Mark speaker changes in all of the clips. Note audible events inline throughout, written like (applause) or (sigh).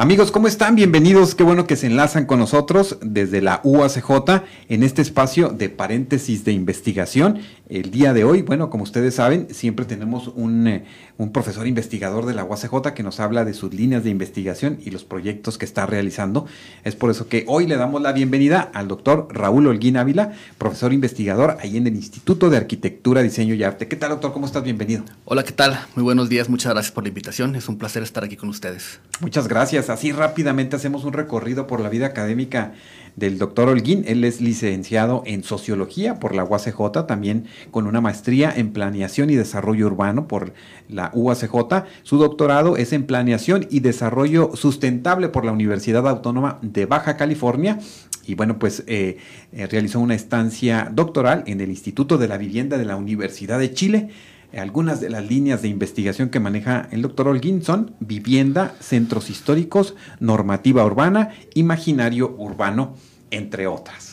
Speaker 1: Amigos, ¿cómo están? Bienvenidos. Qué bueno que se enlazan con nosotros desde la UACJ en este espacio de paréntesis de investigación. El día de hoy, bueno, como ustedes saben, siempre tenemos un, eh, un profesor investigador de la UACJ que nos habla de sus líneas de investigación y los proyectos que está realizando. Es por eso que hoy le damos la bienvenida al doctor Raúl Holguín Ávila, profesor investigador ahí en el Instituto de Arquitectura, Diseño y Arte. ¿Qué tal, doctor? ¿Cómo estás? Bienvenido.
Speaker 2: Hola, ¿qué tal? Muy buenos días. Muchas gracias por la invitación. Es un placer estar aquí con ustedes.
Speaker 1: Muchas gracias. Así rápidamente hacemos un recorrido por la vida académica del doctor Holguín. Él es licenciado en Sociología por la UACJ, también con una maestría en Planeación y Desarrollo Urbano por la UACJ. Su doctorado es en Planeación y Desarrollo Sustentable por la Universidad Autónoma de Baja California. Y bueno, pues eh, eh, realizó una estancia doctoral en el Instituto de la Vivienda de la Universidad de Chile algunas de las líneas de investigación que maneja el doctor Holguín son vivienda, centros históricos, normativa urbana, imaginario urbano, entre otras.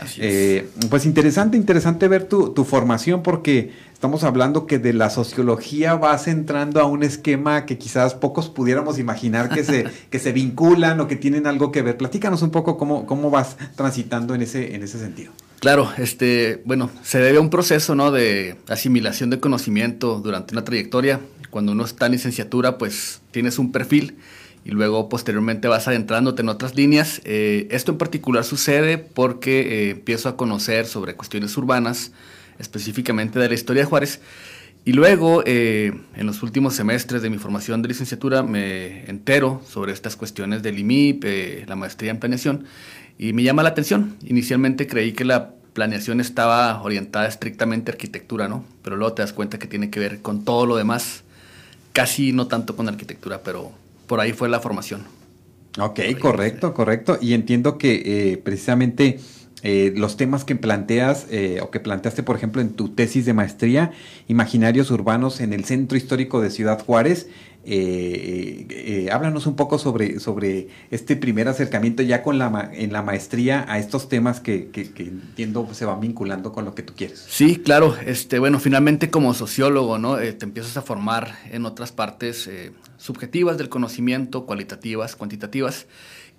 Speaker 1: Así eh, pues interesante, interesante ver tu, tu, formación porque estamos hablando que de la sociología vas entrando a un esquema que quizás pocos pudiéramos imaginar que se, (laughs) que se vinculan o que tienen algo que ver. Platícanos un poco cómo, cómo vas transitando en ese, en ese sentido.
Speaker 2: Claro, este, bueno, se debe a un proceso, ¿no? De asimilación de conocimiento durante una trayectoria. Cuando uno está en licenciatura, pues tienes un perfil y luego posteriormente vas adentrándote en otras líneas. Eh, esto en particular sucede porque eh, empiezo a conocer sobre cuestiones urbanas, específicamente de la historia de Juárez. Y luego, eh, en los últimos semestres de mi formación de licenciatura, me entero sobre estas cuestiones del IMIP, la maestría en planeación, y me llama la atención. Inicialmente creí que la planeación estaba orientada estrictamente a arquitectura, ¿no? Pero luego te das cuenta que tiene que ver con todo lo demás, casi no tanto con arquitectura, pero por ahí fue la formación.
Speaker 1: Ok, correcto, correcto. Y entiendo que eh, precisamente eh, los temas que planteas eh, o que planteaste, por ejemplo, en tu tesis de maestría, imaginarios urbanos en el centro histórico de Ciudad Juárez, eh, eh, háblanos un poco sobre, sobre este primer acercamiento ya con la en la maestría a estos temas que, que, entiendo se van vinculando con lo que tú quieres.
Speaker 2: Sí, claro. Este, bueno, finalmente como sociólogo, ¿no? Eh, te empiezas a formar en otras partes eh, subjetivas del conocimiento, cualitativas, cuantitativas.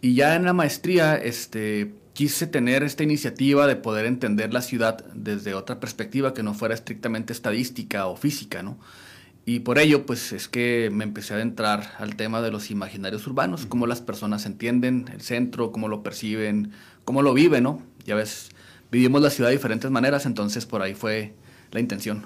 Speaker 2: Y ya en la maestría, este, quise tener esta iniciativa de poder entender la ciudad desde otra perspectiva que no fuera estrictamente estadística o física, ¿no? Y por ello, pues es que me empecé a adentrar al tema de los imaginarios urbanos, cómo las personas entienden el centro, cómo lo perciben, cómo lo viven, ¿no? Ya ves, vivimos la ciudad de diferentes maneras, entonces por ahí fue la intención.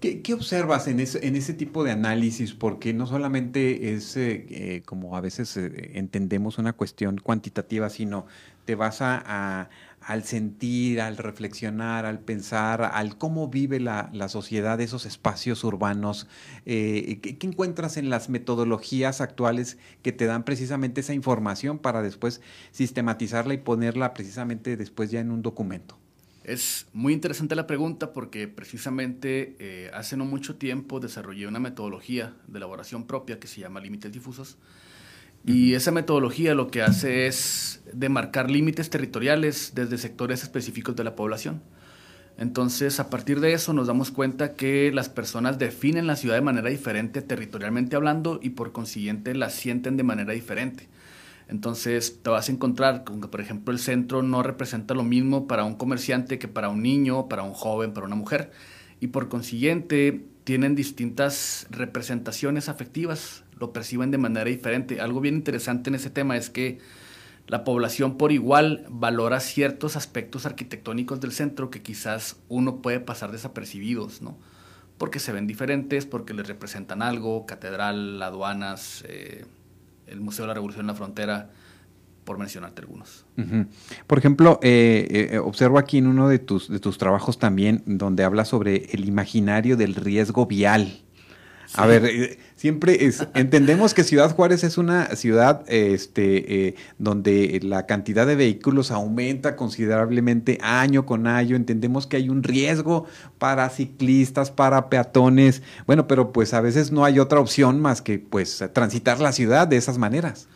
Speaker 1: ¿Qué, observas en ese, tipo de análisis? Porque no solamente es eh, eh, como a veces eh, entendemos una cuestión cuantitativa, sino te vas a al sentir, al reflexionar, al pensar, al cómo vive la, sociedad esos espacios urbanos. Eh, ¿qué, encuentras en las metodologías actuales que te dan precisamente esa información para después sistematizarla y ponerla precisamente después ya en un documento?
Speaker 2: Es muy interesante la pregunta porque precisamente eh, hace no mucho tiempo desarrollé una metodología de elaboración propia que se llama Límites Difusos y esa metodología lo que hace es demarcar límites territoriales desde sectores específicos de la población. Entonces, a partir de eso nos damos cuenta que las personas definen la ciudad de manera diferente territorialmente hablando y por consiguiente la sienten de manera diferente. Entonces, te vas a encontrar con que, por ejemplo, el centro no representa lo mismo para un comerciante que para un niño, para un joven, para una mujer. Y por consiguiente, tienen distintas representaciones afectivas lo perciben de manera diferente. Algo bien interesante en ese tema es que la población por igual valora ciertos aspectos arquitectónicos del centro que quizás uno puede pasar desapercibidos, ¿no? Porque se ven diferentes, porque les representan algo, catedral, aduanas, eh, el Museo de la Revolución en la Frontera, por mencionarte algunos.
Speaker 1: Por ejemplo, eh, eh, observo aquí en uno de tus, de tus trabajos también, donde habla sobre el imaginario del riesgo vial. A ver, eh, siempre es, entendemos que Ciudad Juárez es una ciudad este, donde la cantidad de vehículos aumenta considerablemente año con año. Entendemos que hay un riesgo para ciclistas, para peatones. Bueno, pero pues a veces no hay otra opción más que pues transitar la ciudad de esas maneras.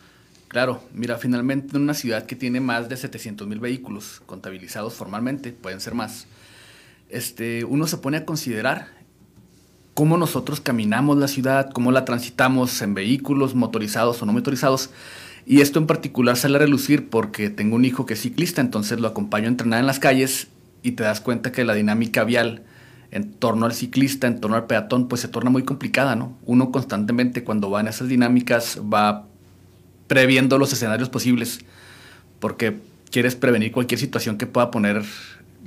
Speaker 2: Claro, mira, finalmente en una ciudad que tiene más de 700 mil vehículos contabilizados formalmente, pueden ser más, este, uno se pone a considerar cómo nosotros caminamos la ciudad, cómo la transitamos en vehículos motorizados o no motorizados. Y esto en particular sale a relucir porque tengo un hijo que es ciclista, entonces lo acompaño a entrenar en las calles y te das cuenta que la dinámica vial en torno al ciclista, en torno al peatón, pues se torna muy complicada, ¿no? Uno constantemente cuando va en esas dinámicas va previendo los escenarios posibles, porque quieres prevenir cualquier situación que pueda poner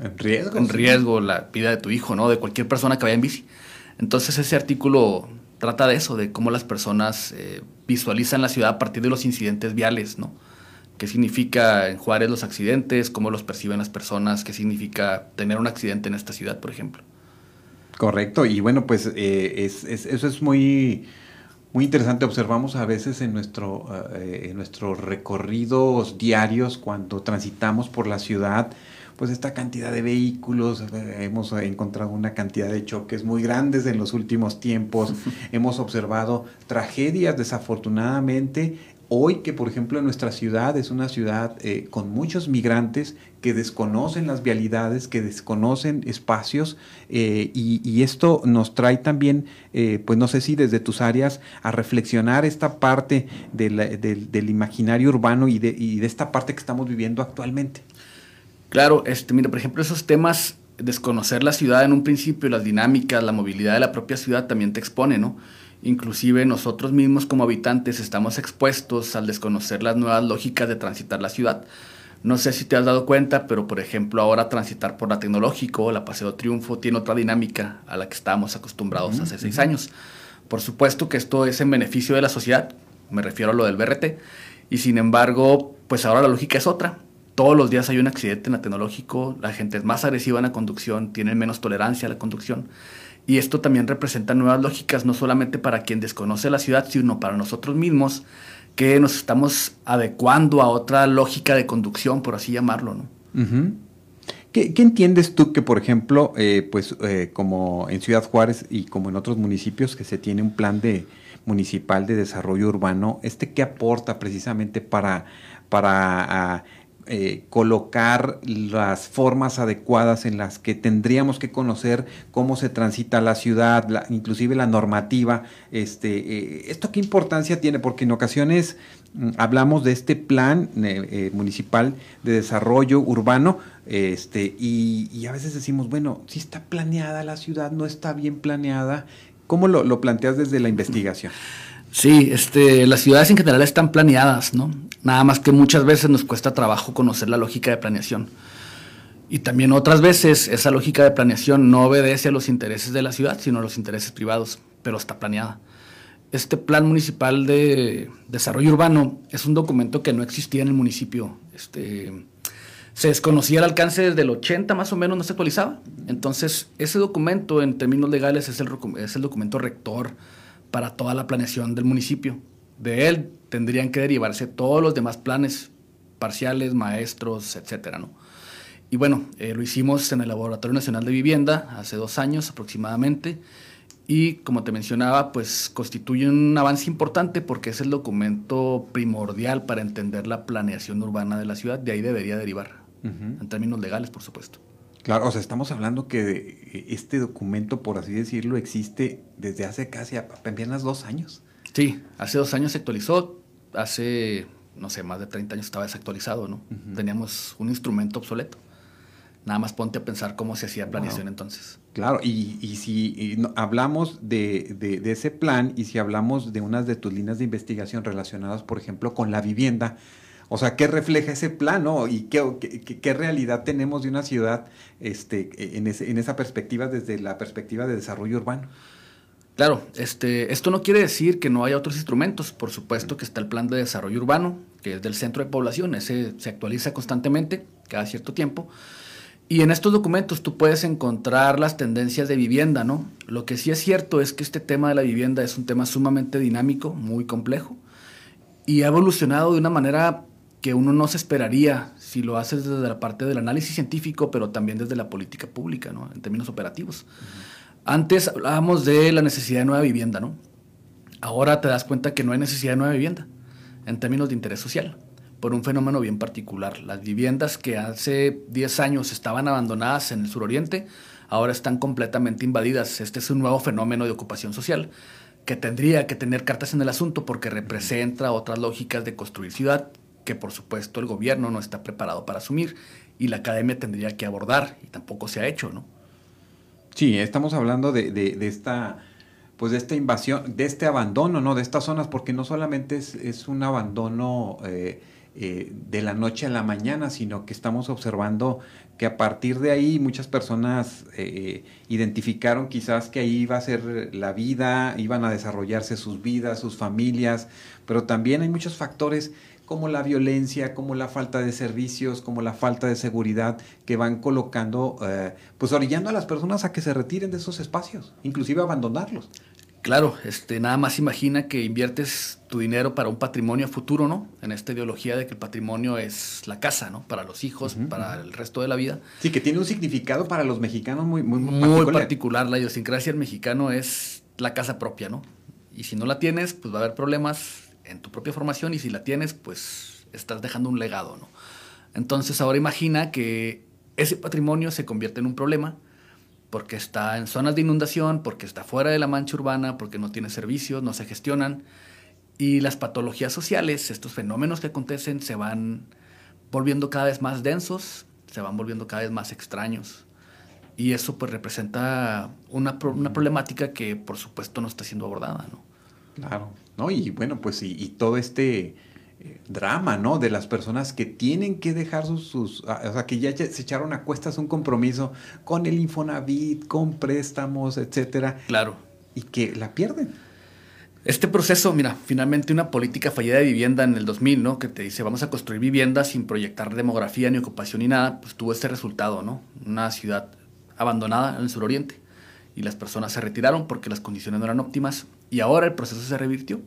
Speaker 1: en riesgo,
Speaker 2: en riesgo la vida de tu hijo, ¿no? De cualquier persona que vaya en bici. Entonces ese artículo trata de eso, de cómo las personas eh, visualizan la ciudad a partir de los incidentes viales, ¿no? ¿Qué significa en Juárez los accidentes? ¿Cómo los perciben las personas? ¿Qué significa tener un accidente en esta ciudad, por ejemplo?
Speaker 1: Correcto, y bueno, pues eh, eso es muy muy interesante. Observamos a veces en, nuestro, eh, en nuestros recorridos diarios cuando transitamos por la ciudad, pues esta cantidad de vehículos, eh, hemos encontrado una cantidad de choques muy grandes en los últimos tiempos, (laughs) hemos observado tragedias desafortunadamente Hoy que, por ejemplo, en nuestra ciudad es una ciudad eh, con muchos migrantes que desconocen las vialidades, que desconocen espacios, eh, y, esto nos trae también, eh, pues no sé si desde tus áreas, a reflexionar esta parte del imaginario urbano y de, y de, esta parte que estamos viviendo actualmente.
Speaker 2: Claro, este, mira, por ejemplo, esos temas, desconocer la ciudad en un principio, las dinámicas, la movilidad de la propia ciudad también te expone, ¿no? Inclusive nosotros mismos como habitantes estamos expuestos al desconocer las nuevas lógicas de transitar la ciudad. No sé si te has dado cuenta, pero por ejemplo ahora transitar por la Tecnológico, la Paseo Triunfo, tiene otra dinámica a la que estábamos acostumbrados hace seis años. Por supuesto que esto es en beneficio de la sociedad, me refiero a lo del BRT, y sin embargo, pues ahora la lógica es otra. Todos los días hay un accidente en la Tecnológico, la gente es más agresiva en la conducción, tiene menos tolerancia a la conducción. Y esto también representa nuevas lógicas, no solamente para quien desconoce la ciudad, sino para nosotros mismos, que nos estamos adecuando a otra lógica de conducción, por así llamarlo. ¿no?
Speaker 1: ¿Qué, entiendes tú que, por ejemplo, eh, pues eh, como en Ciudad Juárez y como en otros municipios que se tiene un plan de municipal de desarrollo urbano, este qué aporta precisamente para, para ah, eh, colocar las formas adecuadas en las que tendríamos que conocer cómo se transita la ciudad, inclusive la normativa. Este, eh, ¿Esto qué importancia tiene? Porque en ocasiones mm, hablamos de este plan eh, municipal de desarrollo urbano este, y, a veces decimos, bueno, si está planeada la ciudad, no está bien planeada. ¿Cómo lo, lo planteas desde la investigación? (laughs)
Speaker 2: Sí, este, las ciudades en general están planeadas, ¿no? Nada más que muchas veces nos cuesta trabajo conocer la lógica de planeación. Y también otras veces esa lógica de planeación no obedece a los intereses de la ciudad, sino a los intereses privados, pero está planeada. Este plan municipal de desarrollo urbano es un documento que no existía en el municipio. Este, se desconocía el alcance desde el 80 más o menos, no se actualizaba. Entonces, ese documento en términos legales es el, es el documento rector para toda la planeación del municipio. De él tendrían que derivarse todos los demás planes parciales, maestros, etcétera, ¿no? Y bueno, eh, lo hicimos en el Laboratorio Nacional de Vivienda hace dos años aproximadamente y como te mencionaba, pues constituye un avance importante porque es el documento primordial para entender la planeación urbana de la ciudad, de ahí debería derivar, en términos legales, por supuesto.
Speaker 1: Claro, o sea, estamos hablando que eh, este documento, por así decirlo, existe desde hace casi apenas dos años.
Speaker 2: Sí, hace dos años se actualizó, hace, no sé, más de 30 años estaba desactualizado, ¿no? Teníamos un instrumento obsoleto. Nada más ponte a pensar cómo se hacía planeación entonces.
Speaker 1: Claro, y, y si hablamos de, de, ese plan y si hablamos de unas de tus líneas de investigación relacionadas, por ejemplo, con la vivienda, O sea, ¿qué refleja ese plano y qué, qué, realidad tenemos de una ciudad este, en, en esa perspectiva desde la perspectiva de desarrollo urbano?
Speaker 2: Claro, este, esto no quiere decir que no haya otros instrumentos. Por supuesto que está el plan de desarrollo urbano, que es del centro de población, ese se actualiza constantemente, cada cierto tiempo. Y en estos documentos tú puedes encontrar las tendencias de vivienda, ¿no? Lo que sí es cierto es que este tema de la vivienda es un tema sumamente dinámico, muy complejo, y ha evolucionado de una manera que uno no se esperaría si lo haces desde la parte del análisis científico, pero también desde la política pública, ¿no? En términos operativos. Antes hablábamos de la necesidad de nueva vivienda, ¿no? Ahora te das cuenta que no hay necesidad de nueva vivienda en términos de interés social, por un fenómeno bien particular. Las viviendas que hace 10 años estaban abandonadas en el suroriente, ahora están completamente invadidas. Este es un nuevo fenómeno de ocupación social que tendría que tener cartas en el asunto porque representa otras lógicas de construir ciudad que por supuesto el gobierno no está preparado para asumir y la academia tendría que abordar y tampoco se ha hecho, ¿no?
Speaker 1: Sí, estamos hablando de, esta pues de esta invasión, de este abandono, ¿no? De estas zonas, porque no solamente es, un abandono eh, eh, de la noche a la mañana, sino que estamos observando que a partir de ahí muchas personas eh, identificaron quizás que ahí iba a ser la vida, iban a desarrollarse sus vidas, sus familias, pero también hay muchos factores como la violencia, como la falta de servicios, como la falta de seguridad que van colocando, eh, pues orillando a las personas a que se retiren de esos espacios, inclusive abandonarlos.
Speaker 2: Claro, este, nada más imagina que inviertes tu dinero para un patrimonio futuro, ¿no? En esta ideología de que el patrimonio es la casa, ¿no? Para los hijos, para el resto de la vida.
Speaker 1: Sí, que tiene un significado para los mexicanos muy, muy,
Speaker 2: muy, particular. particular. La idiosincrasia del mexicano es la casa propia, ¿no? Y si no la tienes, pues va a haber problemas en tu propia formación y si la tienes, pues estás dejando un legado, ¿no? Entonces ahora imagina que ese patrimonio se convierte en un problema porque está en zonas de inundación, porque está fuera de la mancha urbana, porque no tiene servicios, no se gestionan y las patologías sociales, estos fenómenos que acontecen se van volviendo cada vez más densos, se van volviendo cada vez más extraños. Y eso pues representa una, una problemática que por supuesto no está siendo abordada, ¿no?
Speaker 1: Claro, ¿no? Y bueno, pues y, todo este eh, drama, ¿no? De las personas que tienen que dejar sus, sus, ah, o sea, que ya se echaron a cuestas un compromiso con el Infonavit, con préstamos, etcétera.
Speaker 2: Claro.
Speaker 1: Y que la pierden.
Speaker 2: Este proceso, mira, finalmente una política fallida de vivienda en el 2000, ¿no? Que te dice, vamos a construir viviendas sin proyectar demografía ni ocupación ni nada, pues tuvo este resultado, ¿no? Una ciudad abandonada en el suroriente y las personas se retiraron porque las condiciones no eran óptimas y ahora el proceso se revirtió.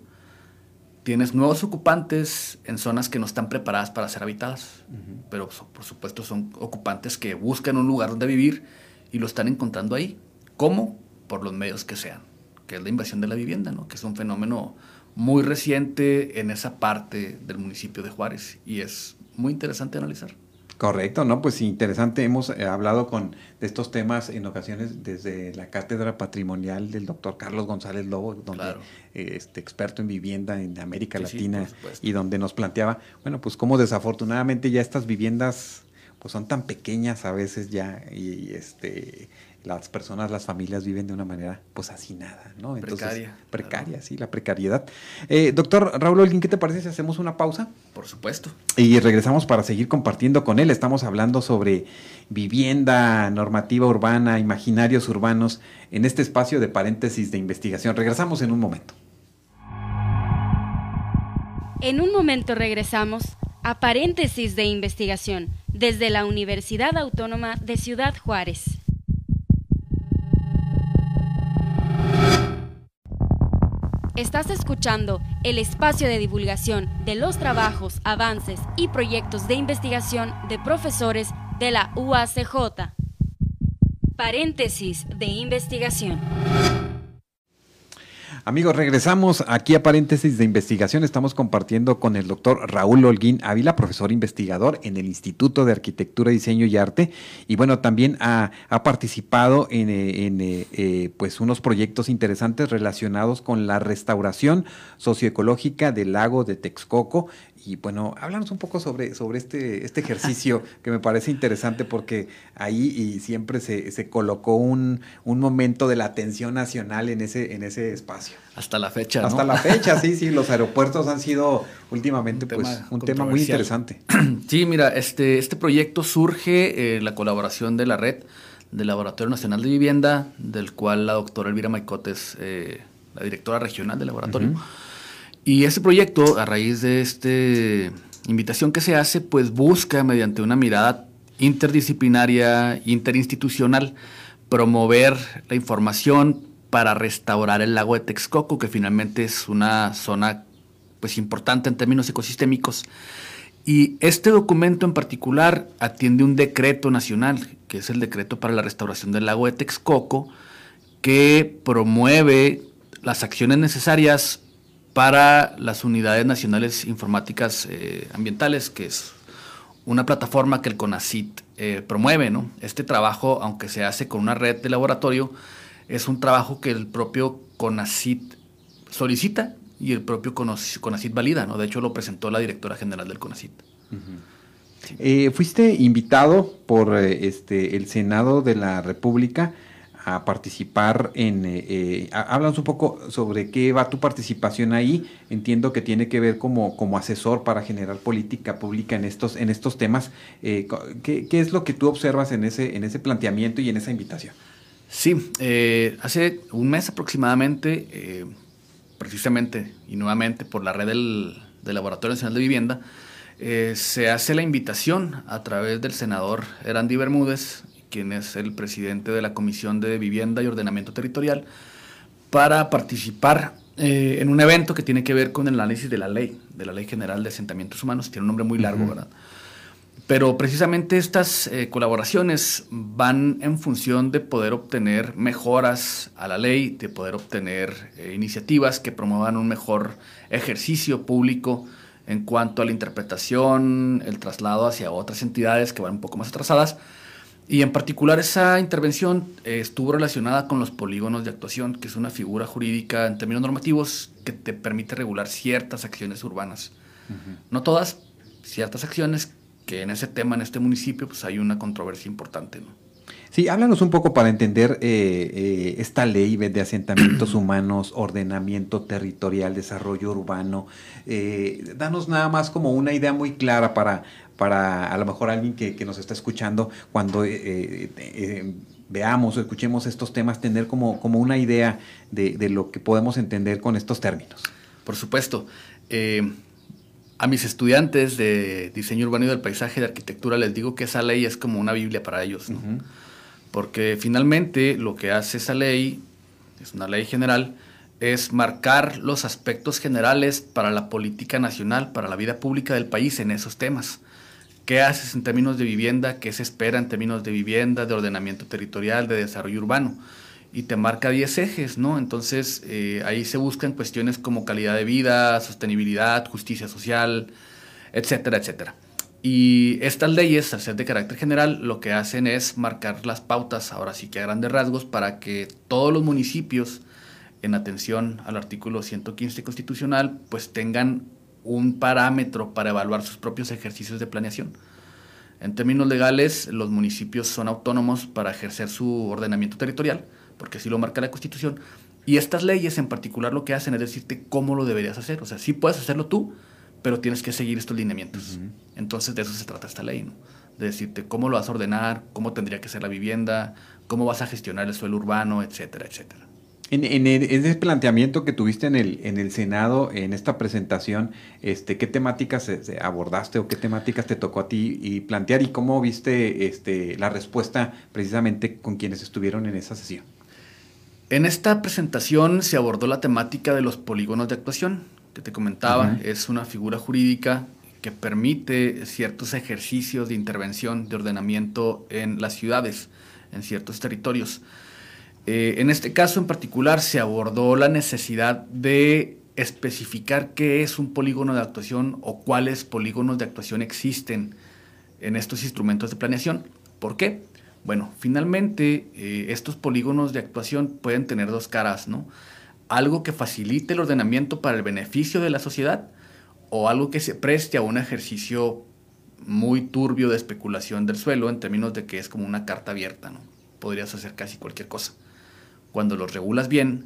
Speaker 2: Tienes nuevos ocupantes en zonas que no están preparadas para ser habitadas, pero por supuesto son ocupantes que buscan un lugar donde vivir y lo están encontrando ahí. ¿Cómo? Por los medios que sean, que es la invasión de la vivienda, ¿no? que es un fenómeno muy reciente en esa parte del municipio de Juárez y es muy interesante analizar.
Speaker 1: Correcto, ¿no? Pues interesante, hemos eh, hablado con de estos temas en ocasiones desde la cátedra patrimonial del doctor Carlos González Lobo, donde eh, este experto en vivienda en América Latina y donde nos planteaba, bueno, pues cómo desafortunadamente ya estas viviendas pues son tan pequeñas a veces ya y este las personas, las familias viven de una manera pues nada, ¿no?
Speaker 2: Entonces, precaria.
Speaker 1: Precaria, sí, la precariedad. Eh, doctor Raúl Olguín, ¿qué te parece si hacemos una pausa?
Speaker 2: Por supuesto.
Speaker 1: Y regresamos para seguir compartiendo con él. Estamos hablando sobre vivienda, normativa urbana, imaginarios urbanos en este espacio de paréntesis de investigación. Regresamos en un momento.
Speaker 3: En un momento regresamos a paréntesis de investigación desde la Universidad Autónoma de Ciudad Juárez. Estás escuchando el espacio de divulgación de los trabajos, avances y proyectos de investigación de profesores de la UACJ. Paréntesis de investigación.
Speaker 1: Amigos, regresamos aquí a paréntesis de investigación. Estamos compartiendo con el doctor Raúl Holguín Ávila, profesor investigador en el Instituto de Arquitectura, Diseño y Arte. Y bueno, también ha, participado en, eh, eh, eh, pues unos proyectos interesantes relacionados con la restauración socioecológica del lago de Texcoco Y bueno, háblanos un poco sobre, sobre este, este ejercicio (laughs) que me parece interesante porque ahí y siempre se, se colocó un, un, momento de la atención nacional en ese, en ese espacio.
Speaker 2: Hasta la fecha.
Speaker 1: Hasta la fecha, sí, sí, los (laughs) aeropuertos han sido últimamente un, pues, tema, un tema muy interesante. (clears throat)
Speaker 2: Sí, mira, este, este proyecto surge en la colaboración de la red del Laboratorio Nacional de Vivienda, del cual la doctora Elvira Maicotes, eh, la directora regional del laboratorio. Y ese proyecto, a raíz de esta invitación que se hace, pues busca, mediante una mirada interdisciplinaria, interinstitucional, promover la información para restaurar el lago de Texcoco, que finalmente es una zona pues importante en términos ecosistémicos. Y este documento en particular atiende un decreto nacional, que es el decreto para la restauración del lago de Texcoco, que promueve las acciones necesarias para las unidades nacionales informáticas eh, ambientales, que es una plataforma que el CONACIT eh, promueve. ¿no? Este trabajo, aunque se hace con una red de laboratorio, es un trabajo que el propio CONACIT solicita y el propio CONACIT valida. ¿no? De hecho, lo presentó la directora general del CONACIT.
Speaker 1: Eh, fuiste invitado por este, el Senado de la República a participar en... Eh, eh háblanos un poco sobre qué va tu participación ahí. Entiendo que tiene que ver como, como asesor para generar política pública en estos, en estos temas. Eh, ¿qué, es lo que tú observas en ese, en ese planteamiento y en esa invitación?
Speaker 2: Sí, eh, hace un mes aproximadamente, precisamente y nuevamente por la red del, del Laboratorio Nacional de Vivienda, se hace la invitación a través del senador Erandi Bermúdez quien es el presidente de la Comisión de Vivienda y Ordenamiento Territorial, para participar eh, en un evento que tiene que ver con el análisis de la ley, de la Ley General de Asentamientos Humanos. Tiene un nombre muy largo, ¿verdad? Pero precisamente estas eh, colaboraciones van en función de poder obtener mejoras a la ley, de poder obtener eh, iniciativas que promuevan un mejor ejercicio público en cuanto a la interpretación, el traslado hacia otras entidades que van un poco más atrasadas, y en particular esa intervención eh, estuvo relacionada con los polígonos de actuación, que es una figura jurídica en términos normativos que te permite regular ciertas acciones urbanas. No todas, ciertas acciones que en ese tema, en este municipio, pues hay una controversia importante. ¿no?
Speaker 1: Sí, háblanos un poco para entender eh, eh, esta ley de asentamientos (clears throat) humanos, ordenamiento territorial, desarrollo urbano. danos nada más como una idea muy clara para, para a lo mejor alguien que, nos está escuchando cuando eh, eh, eh, veamos o escuchemos estos temas, tener como, como una idea de, lo que podemos entender con estos términos.
Speaker 2: Por supuesto. a mis estudiantes de diseño urbano y del paisaje de arquitectura les digo que esa ley es como una Biblia para ellos, porque finalmente lo que hace esa ley, es una ley general, es marcar los aspectos generales para la política nacional, para la vida pública del país en esos temas qué haces en términos de vivienda, qué se espera en términos de vivienda, de ordenamiento territorial, de desarrollo urbano. Y te marca 10 ejes, ¿no? Entonces eh, ahí se buscan cuestiones como calidad de vida, sostenibilidad, justicia social, etcétera, etcétera. Y estas leyes, al ser de carácter general, lo que hacen es marcar las pautas, ahora sí que a grandes rasgos, para que todos los municipios, en atención al artículo 115 constitucional, pues tengan un parámetro para evaluar sus propios ejercicios de planeación. En términos legales, los municipios son autónomos para ejercer su ordenamiento territorial, porque así lo marca la Constitución. Y estas leyes en particular lo que hacen es decirte cómo lo deberías hacer. O sea, sí puedes hacerlo tú, pero tienes que seguir estos lineamientos. Entonces de eso se trata esta ley, ¿no? De decirte cómo lo vas a ordenar, cómo tendría que ser la vivienda, cómo vas a gestionar el suelo urbano, etcétera, etcétera.
Speaker 1: En, en, ese planteamiento que tuviste en el, en el Senado, en esta presentación, este, ¿qué temáticas abordaste o qué temáticas te tocó a ti y plantear y cómo viste este, la respuesta precisamente con quienes estuvieron en esa sesión?
Speaker 2: En esta presentación se abordó la temática de los polígonos de actuación, que te comentaba, es una figura jurídica que permite ciertos ejercicios de intervención, de ordenamiento en las ciudades, en ciertos territorios. Eh, en este caso en particular se abordó la necesidad de especificar qué es un polígono de actuación o cuáles polígonos de actuación existen en estos instrumentos de planeación. ¿Por qué? Bueno, finalmente eh, estos polígonos de actuación pueden tener dos caras, ¿no? Algo que facilite el ordenamiento para el beneficio de la sociedad o algo que se preste a un ejercicio muy turbio de especulación del suelo en términos de que es como una carta abierta, ¿no? Podrías hacer casi cualquier cosa. Cuando los regulas bien,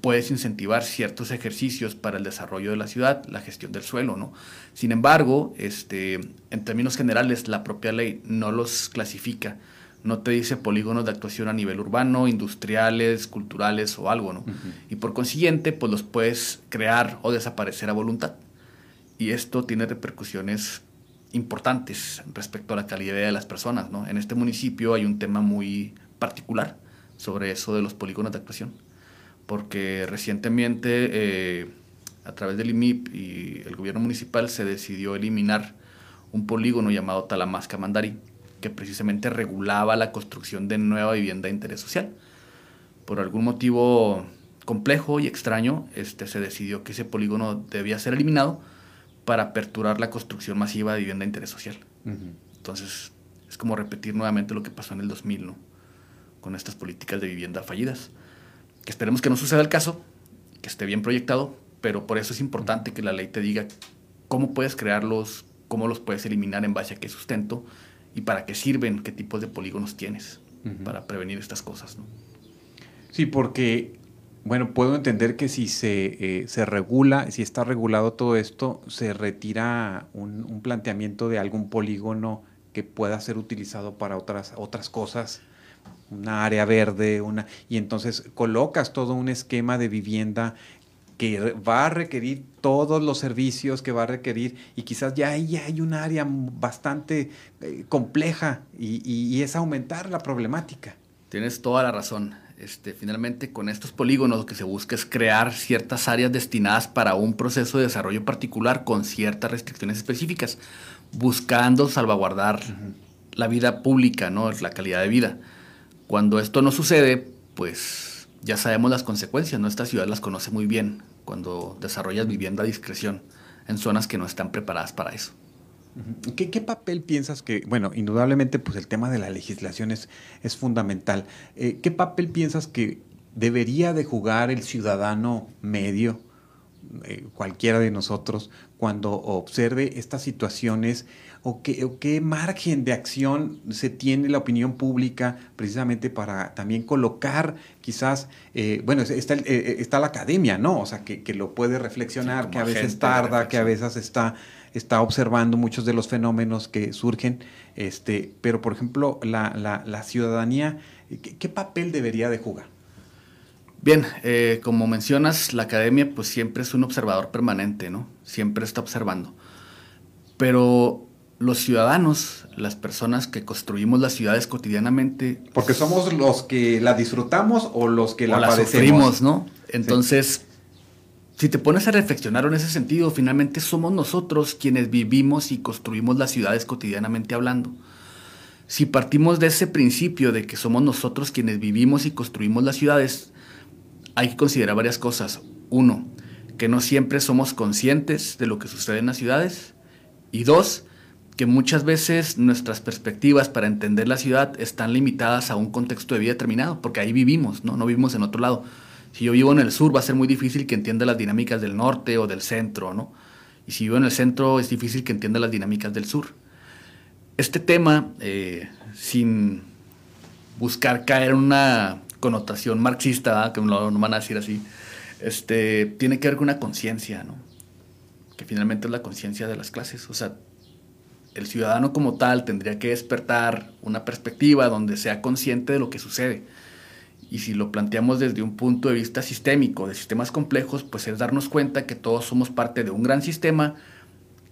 Speaker 2: puedes incentivar ciertos ejercicios para el desarrollo de la ciudad, la gestión del suelo, ¿no? Sin embargo, este, en términos generales, la propia ley no los clasifica, no te dice polígonos de actuación a nivel urbano, industriales, culturales o algo, ¿no? Y por consiguiente, pues los puedes crear o desaparecer a voluntad. Y esto tiene repercusiones importantes respecto a la calidad de las personas, ¿no? En este municipio hay un tema muy particular sobre eso de los polígonos de actuación porque recientemente eh, a través del IMIP y el gobierno municipal se decidió eliminar un polígono llamado Talamasca Mandari, que precisamente regulaba la construcción de nueva vivienda de interés social. Por algún motivo complejo y extraño, este, se decidió que ese polígono debía ser eliminado para aperturar la construcción masiva de vivienda de interés social. Entonces, es como repetir nuevamente lo que pasó en el 2000, ¿no? Con estas políticas de vivienda fallidas que esperemos que no suceda el caso, que esté bien proyectado, pero por eso es importante que la ley te diga cómo puedes crearlos, cómo los puedes eliminar en base a qué sustento y para qué sirven, qué tipos de polígonos tienes para prevenir estas cosas. ¿no?
Speaker 1: Sí, porque, bueno, puedo entender que si se, eh, se regula, si está regulado todo esto, se retira un, un, planteamiento de algún polígono que pueda ser utilizado para otras, otras cosas una área verde, una, y entonces colocas todo un esquema de vivienda que va a requerir todos los servicios que va a requerir y quizás ya ahí hay un área bastante eh, compleja y, y, es aumentar la problemática.
Speaker 2: Tienes toda la razón. Este, finalmente, con estos polígonos lo que se busca es crear ciertas áreas destinadas para un proceso de desarrollo particular con ciertas restricciones específicas, buscando salvaguardar la vida pública, ¿no? la calidad de vida. Cuando esto no sucede, pues ya sabemos las consecuencias, ¿no? Esta ciudad las conoce muy bien cuando desarrollas vivienda a discreción en zonas que no están preparadas para eso.
Speaker 1: ¿Qué, papel piensas que, bueno, indudablemente pues el tema de la legislación es, es fundamental. Eh, ¿Qué papel piensas que debería de jugar el ciudadano medio, eh, cualquiera de nosotros, cuando observe estas situaciones o qué, margen de acción se tiene la opinión pública precisamente para también colocar quizás, eh, bueno, está, eh, eh, está la academia, ¿no? O sea, que, lo puede reflexionar, que a veces tarda, que a veces está, está observando muchos de los fenómenos que surgen, este, pero por ejemplo, la, ciudadanía, ¿qué, papel debería de jugar?
Speaker 2: Bien, como mencionas, la academia pues siempre es un observador permanente, ¿no? Siempre está observando. Pero los ciudadanos, las personas que construimos las ciudades cotidianamente.
Speaker 1: Porque somos los que la disfrutamos o los que la,
Speaker 2: la padecemos. ¿no? Entonces, si te pones a reflexionar en ese sentido, finalmente somos nosotros quienes vivimos y construimos las ciudades cotidianamente hablando. Si partimos de ese principio de que somos nosotros quienes vivimos y construimos las ciudades, hay que considerar varias cosas. Uno, que no siempre somos conscientes de lo que sucede en las ciudades. Y dos, que muchas veces nuestras perspectivas para entender la ciudad están limitadas a un contexto de vida determinado, porque ahí vivimos, ¿no? No vivimos en otro lado. Si yo vivo en el sur va a ser muy difícil que entienda las dinámicas del norte o del centro, ¿no? Y si vivo en el centro es difícil que entienda las dinámicas del sur. Este tema, eh, sin buscar caer en una connotación marxista, que no, no van a decir así, este, tiene que ver con una conciencia, ¿no? Que finalmente es la conciencia de las clases. O sea, el ciudadano como tal tendría que despertar una perspectiva donde sea consciente de lo que sucede. Y si lo planteamos desde un punto de vista sistémico, de sistemas complejos, pues es darnos cuenta que todos somos parte de un gran sistema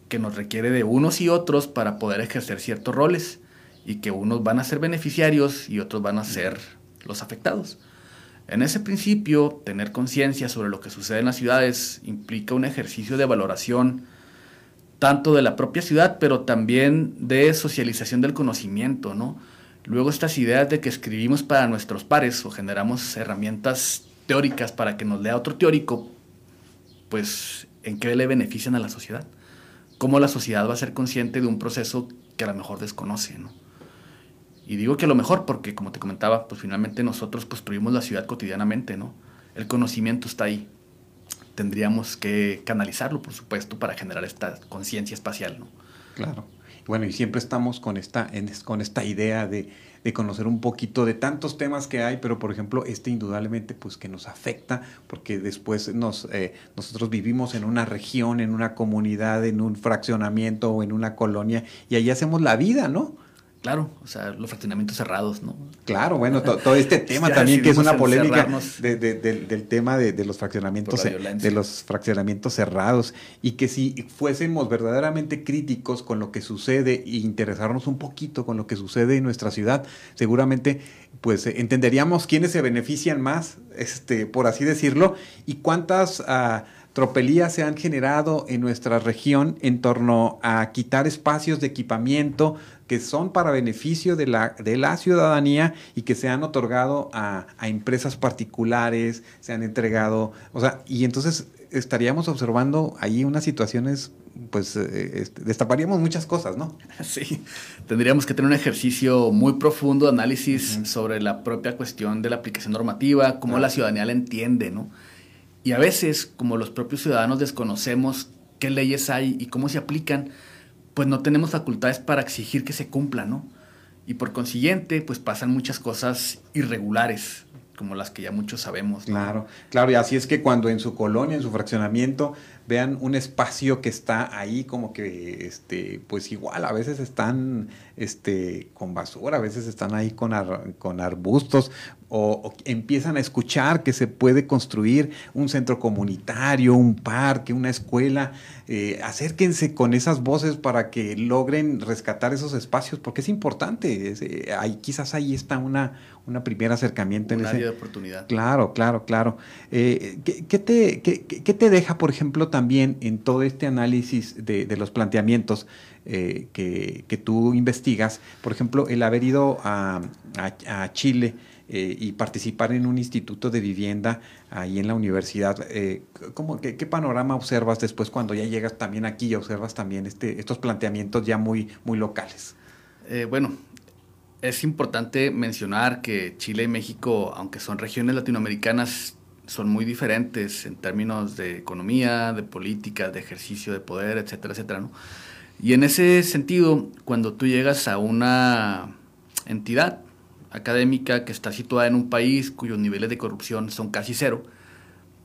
Speaker 2: que nos requiere de unos y otros para poder ejercer ciertos roles y que unos van a ser beneficiarios y otros van a ser los afectados. En ese principio, tener conciencia sobre lo que sucede en las ciudades implica un ejercicio de valoración tanto de la propia ciudad, pero también de socialización del conocimiento, ¿no? Luego estas ideas de que escribimos para nuestros pares o generamos herramientas teóricas para que nos lea otro teórico, pues ¿en qué le benefician a la sociedad? ¿Cómo la sociedad va a ser consciente de un proceso que a lo mejor desconoce, ¿no? Y digo que a lo mejor porque, como te comentaba, pues finalmente nosotros construimos la ciudad cotidianamente, ¿no? El conocimiento está ahí. tendríamos que canalizarlo, por supuesto, para generar esta conciencia espacial. ¿no?
Speaker 1: Claro. Bueno, y siempre estamos con esta, con esta idea de, conocer un poquito de tantos temas que hay, pero por ejemplo, este indudablemente pues que nos afecta, porque después nos, eh, nosotros vivimos en una región, en una comunidad, en un fraccionamiento o en una colonia, y ahí hacemos la vida, ¿no?
Speaker 2: Claro, o sea, los fraccionamientos cerrados, ¿no?
Speaker 1: Claro, bueno, todo este (laughs) tema también que es una polémica del tema de, los fraccionamientos de los fraccionamientos cerrados y que si fuésemos verdaderamente críticos con lo que sucede e interesarnos un poquito con lo que sucede en nuestra ciudad, seguramente pues entenderíamos quiénes se benefician más, este, por así decirlo, y cuántas uh, tropelías se han generado en nuestra región en torno a quitar espacios de equipamiento que son para beneficio de la, de la ciudadanía y que se han otorgado a, empresas particulares, se han entregado, o sea, y entonces estaríamos observando ahí unas situaciones pues eh, este, destaparíamos muchas cosas, ¿no? (laughs)
Speaker 2: Sí, tendríamos que tener un ejercicio muy profundo de análisis sobre la propia cuestión de la aplicación normativa, cómo la ciudadanía la entiende, ¿no? Y a veces, como los propios ciudadanos desconocemos qué leyes hay y cómo se aplican, pues no tenemos facultades para exigir que se cumplan, ¿no? Y por consiguiente, pues pasan muchas cosas irregulares, como las que ya muchos sabemos.
Speaker 1: Claro, claro, y así es que cuando en su colonia, en su fraccionamiento, vean un espacio que está ahí como que, este, pues igual, a veces están este, con basura, a veces están ahí con, con arbustos, o, empiezan a escuchar que se puede construir un centro comunitario, un parque, una escuela, eh, acérquense con esas voces para que logren rescatar esos espacios, porque es importante. Eh, ahí, quizás ahí está una, una primer acercamiento.
Speaker 2: Un
Speaker 1: en
Speaker 2: área de oportunidad.
Speaker 1: Claro, claro, claro. Eh, ¿qué, te, qué, qué, te, deja, por ejemplo, también en todo este análisis de, de los planteamientos que, que, tú investigas? Por ejemplo, el haber ido a, a, a Chile eh, y participar en un instituto de vivienda ahí en la universidad. Eh, ¿cómo, qué, panorama observas después cuando ya llegas también aquí y observas también este, estos planteamientos ya muy, muy locales?
Speaker 2: Eh, bueno, es importante mencionar que Chile y México, aunque son regiones latinoamericanas, son muy diferentes en términos de economía, de política, de ejercicio de poder, etcétera, etcétera. ¿no? Y en ese sentido, cuando tú llegas a una entidad, académica que está situada en un país cuyos niveles de corrupción son casi cero,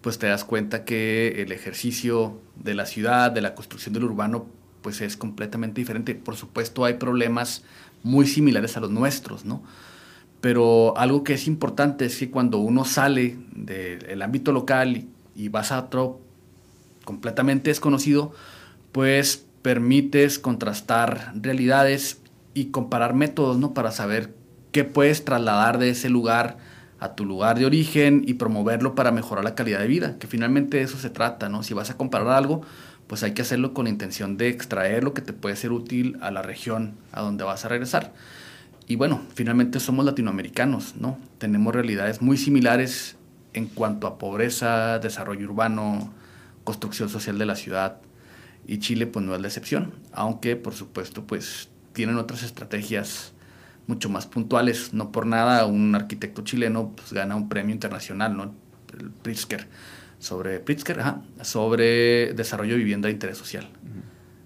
Speaker 2: pues te das cuenta que el ejercicio de la ciudad, de la construcción del urbano, pues es completamente diferente. Por supuesto hay problemas muy similares a los nuestros, ¿no? Pero algo que es importante es que cuando uno sale del ámbito local y, vas a otro completamente desconocido, pues permites contrastar realidades y comparar métodos, ¿no? Para saber qué puedes trasladar de ese lugar a tu lugar de origen y promoverlo para mejorar la calidad de vida, que finalmente de eso se trata, ¿no? Si vas a comparar algo, pues hay que hacerlo con la intención de extraer lo que te puede ser útil a la región a donde vas a regresar. Y bueno, finalmente somos latinoamericanos, ¿no? Tenemos realidades muy similares en cuanto a pobreza, desarrollo urbano, construcción social de la ciudad. Y Chile pues no es la excepción, aunque por supuesto pues tienen otras estrategias mucho más puntuales. No por nada un arquitecto chileno pues, gana un premio internacional, ¿no? El Pritzker, sobre, Pritzker, sobre desarrollo de vivienda de interés social.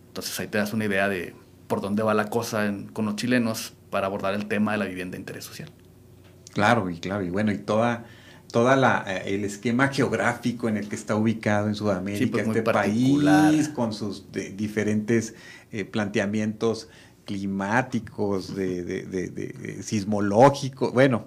Speaker 2: Entonces ahí te das una idea de por dónde va la cosa con los chilenos para abordar el tema de la vivienda de interés social.
Speaker 1: Claro, y claro, y bueno, y toda toda la, eh, el esquema geográfico en el que está ubicado en Sudamérica, pues, este país, con sus diferentes eh, planteamientos climáticos, de, de, de, sismológicos, bueno,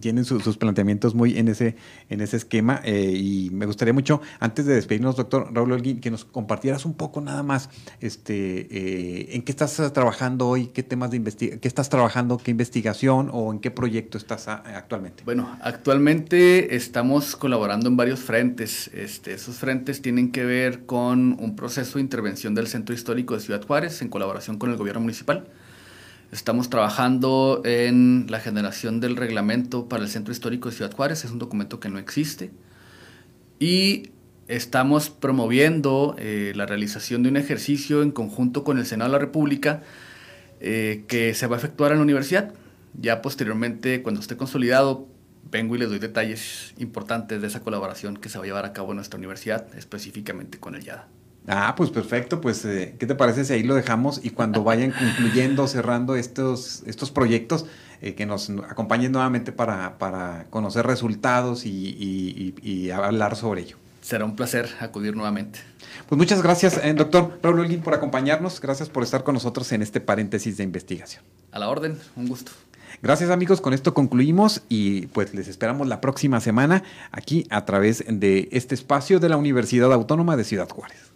Speaker 1: tienen sus planteamientos muy en ese, en ese esquema eh, y me gustaría mucho, antes de despedirnos, doctor Raúl Holguín, que nos compartieras un poco nada más este, eh, en qué estás trabajando hoy, qué temas de investigación, qué estás trabajando, qué investigación o en qué proyecto estás actualmente.
Speaker 2: Bueno, actualmente estamos colaborando en varios frentes. Este, esos frentes tienen que ver con un proceso de intervención del Centro Histórico de Ciudad Juárez en colaboración con el gobierno municipal Estamos trabajando en la generación del reglamento para el Centro Histórico de Ciudad Juárez, es un documento que no existe. Y estamos promoviendo eh, la realización de un ejercicio en conjunto con el Senado de la República eh, que se va a efectuar en la universidad. Ya posteriormente, cuando esté consolidado, vengo y les doy detalles importantes de esa colaboración que se va a llevar a cabo en nuestra universidad, específicamente con el YADA.
Speaker 1: Ah, pues perfecto, pues eh, ¿qué te parece si ahí lo dejamos y cuando vayan concluyendo, (laughs) cerrando estos, estos proyectos, eh, que nos acompañen nuevamente para, para conocer resultados y, hablar sobre ello?
Speaker 2: Será un placer acudir nuevamente.
Speaker 1: Pues muchas gracias, eh, doctor Raúl Olguín, por acompañarnos. Gracias por estar con nosotros en este paréntesis de investigación.
Speaker 2: A la orden, un gusto.
Speaker 1: Gracias amigos, con esto concluimos y pues les esperamos la próxima semana aquí a través de este espacio de la Universidad Autónoma de Ciudad Juárez.